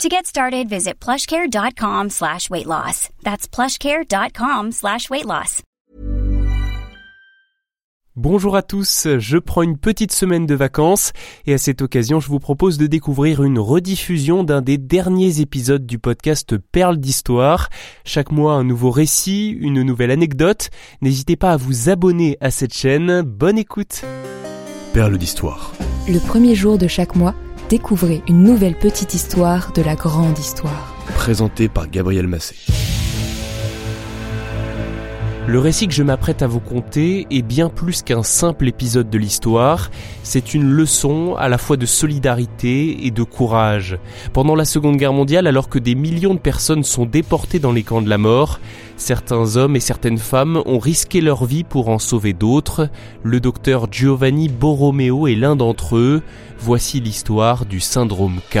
To get started, visit plushcare.com slash weight loss. That's plushcare.com slash weight loss. Bonjour à tous, je prends une petite semaine de vacances et à cette occasion je vous propose de découvrir une rediffusion d'un des derniers épisodes du podcast Perles d'Histoire. Chaque mois un nouveau récit, une nouvelle anecdote. N'hésitez pas à vous abonner à cette chaîne. Bonne écoute Perles d'Histoire. Le premier jour de chaque mois, découvrez une nouvelle petite histoire de la grande histoire. Présenté par Gabriel Massé. Le récit que je m'apprête à vous conter est bien plus qu'un simple épisode de l'histoire, c'est une leçon à la fois de solidarité et de courage. Pendant la Seconde Guerre mondiale, alors que des millions de personnes sont déportées dans les camps de la mort, certains hommes et certaines femmes ont risqué leur vie pour en sauver d'autres. Le docteur Giovanni Borromeo est l'un d'entre eux. Voici l'histoire du syndrome K.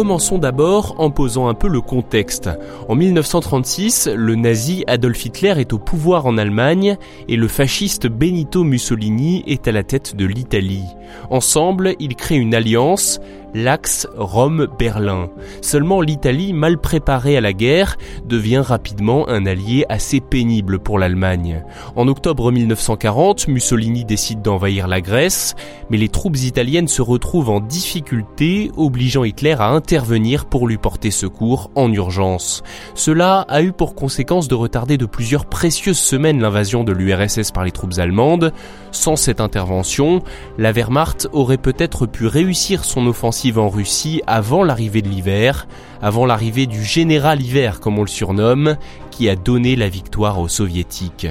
Commençons d'abord en posant un peu le contexte. En 1936, le nazi Adolf Hitler est au pouvoir en Allemagne et le fasciste Benito Mussolini est à la tête de l'Italie. Ensemble, ils créent une alliance, l'axe Rome-Berlin. Seulement l'Italie, mal préparée à la guerre, devient rapidement un allié assez pénible pour l'Allemagne. En octobre 1940, Mussolini décide d'envahir la Grèce, mais les troupes italiennes se retrouvent en difficulté, obligeant Hitler à intervenir pour lui porter secours en urgence. Cela a eu pour conséquence de retarder de plusieurs précieuses semaines l'invasion de l'URSS par les troupes allemandes. Sans cette intervention, la Wehrmacht aurait peut-être pu réussir son offensive en Russie avant l'arrivée de l'hiver, avant l'arrivée du général hiver comme on le surnomme, qui a donné la victoire aux soviétiques.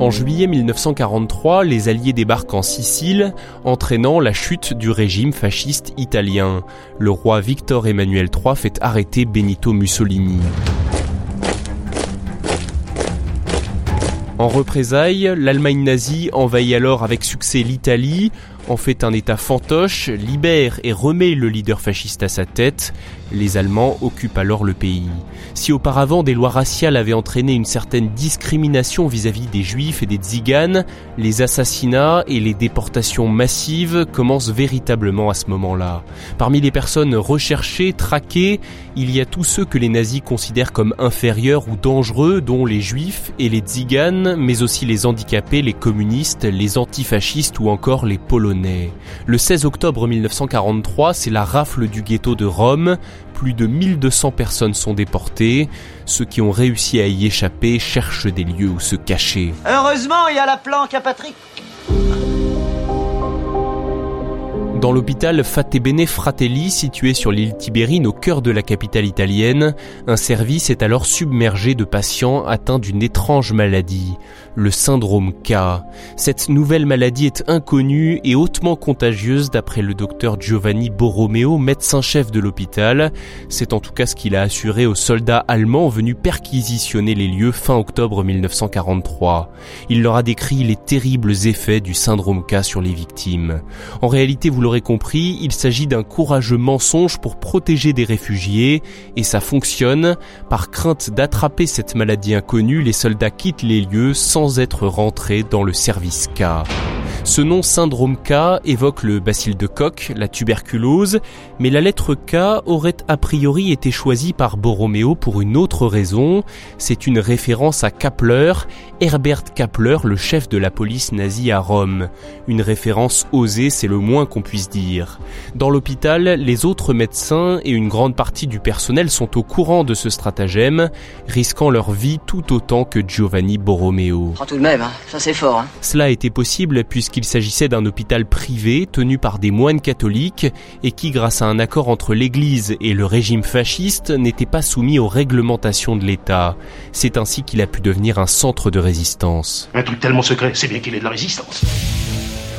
En juillet 1943, les Alliés débarquent en Sicile, entraînant la chute du régime fasciste italien. Le roi Victor Emmanuel III fait arrêter Benito Mussolini. En représailles, l'Allemagne nazie envahit alors avec succès l'Italie, en fait un État fantoche, libère et remet le leader fasciste à sa tête. Les Allemands occupent alors le pays. Si auparavant des lois raciales avaient entraîné une certaine discrimination vis-à-vis des juifs et des tziganes, les assassinats et les déportations massives commencent véritablement à ce moment-là. Parmi les personnes recherchées, traquées, il y a tous ceux que les nazis considèrent comme inférieurs ou dangereux, dont les juifs et les tziganes, mais aussi les handicapés, les communistes, les antifascistes ou encore les polonais. Le 16 octobre 1943, c'est la rafle du ghetto de Rome, plus de 1200 personnes sont déportées. Ceux qui ont réussi à y échapper cherchent des lieux où se cacher. Heureusement, il y a la planque à Patrick. Dans l'hôpital Fatebene Fratelli, situé sur l'île Tibérine au cœur de la capitale italienne, un service est alors submergé de patients atteints d'une étrange maladie, le syndrome K. Cette nouvelle maladie est inconnue et hautement contagieuse d'après le docteur Giovanni Borromeo, médecin-chef de l'hôpital. C'est en tout cas ce qu'il a assuré aux soldats allemands venus perquisitionner les lieux fin octobre 1943. Il leur a décrit les terribles effets du syndrome K sur les victimes. En réalité, vous l'aurez compris, il s'agit d'un courageux mensonge pour protéger des réfugiés, et ça fonctionne. Par crainte d'attraper cette maladie inconnue, les soldats quittent les lieux sans être rentrés dans le service K. Ce nom syndrome K évoque le bacille de Koch, la tuberculose, mais la lettre K aurait a priori été choisie par Borromeo pour une autre raison. C'est une référence à Kapler, Herbert Kapler, le chef de la police nazie à Rome. Une référence osée, c'est le moins qu'on puisse dire. Dans l'hôpital, les autres médecins et une grande partie du personnel sont au courant de ce stratagème, risquant leur vie tout autant que Giovanni Borromeo. tout de même, hein. ça c'est fort. Hein. Cela a été possible puisque qu'il s'agissait d'un hôpital privé tenu par des moines catholiques et qui, grâce à un accord entre l'Église et le régime fasciste, n'était pas soumis aux réglementations de l'État. C'est ainsi qu'il a pu devenir un centre de résistance. Un truc tellement secret, c'est bien qu'il ait de la résistance.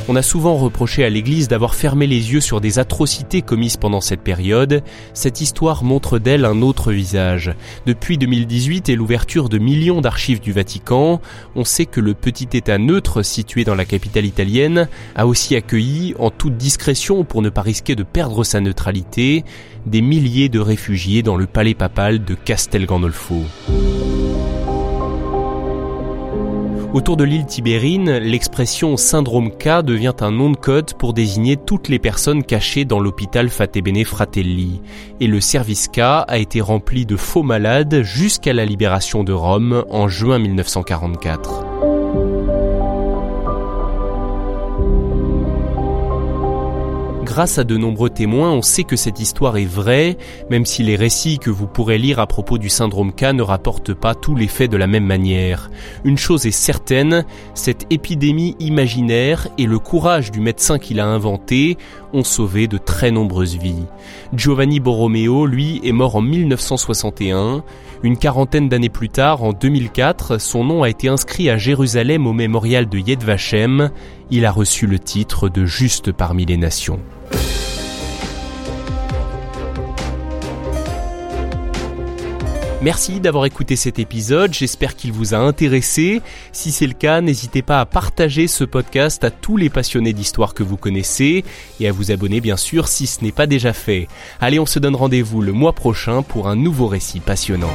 On a souvent reproché à l'Église d'avoir fermé les yeux sur des atrocités commises pendant cette période. Cette histoire montre d'elle un autre visage. Depuis 2018 et l'ouverture de millions d'archives du Vatican, on sait que le petit État neutre situé dans la capitale italienne a aussi accueilli, en toute discrétion pour ne pas risquer de perdre sa neutralité, des milliers de réfugiés dans le palais papal de Castel Gandolfo. Autour de l'île Tibérine, l'expression syndrome K devient un nom de code pour désigner toutes les personnes cachées dans l'hôpital Fatebene Fratelli. Et le service K a été rempli de faux malades jusqu'à la libération de Rome en juin 1944. Grâce à de nombreux témoins, on sait que cette histoire est vraie, même si les récits que vous pourrez lire à propos du syndrome K ne rapportent pas tous les faits de la même manière. Une chose est certaine, cette épidémie imaginaire et le courage du médecin qui l'a inventée ont sauvé de très nombreuses vies. Giovanni Borromeo, lui, est mort en 1961. Une quarantaine d'années plus tard, en 2004, son nom a été inscrit à Jérusalem au mémorial de Yed Vashem. Il a reçu le titre de Juste parmi les nations. Merci d'avoir écouté cet épisode, j'espère qu'il vous a intéressé. Si c'est le cas, n'hésitez pas à partager ce podcast à tous les passionnés d'histoire que vous connaissez et à vous abonner bien sûr si ce n'est pas déjà fait. Allez, on se donne rendez-vous le mois prochain pour un nouveau récit passionnant.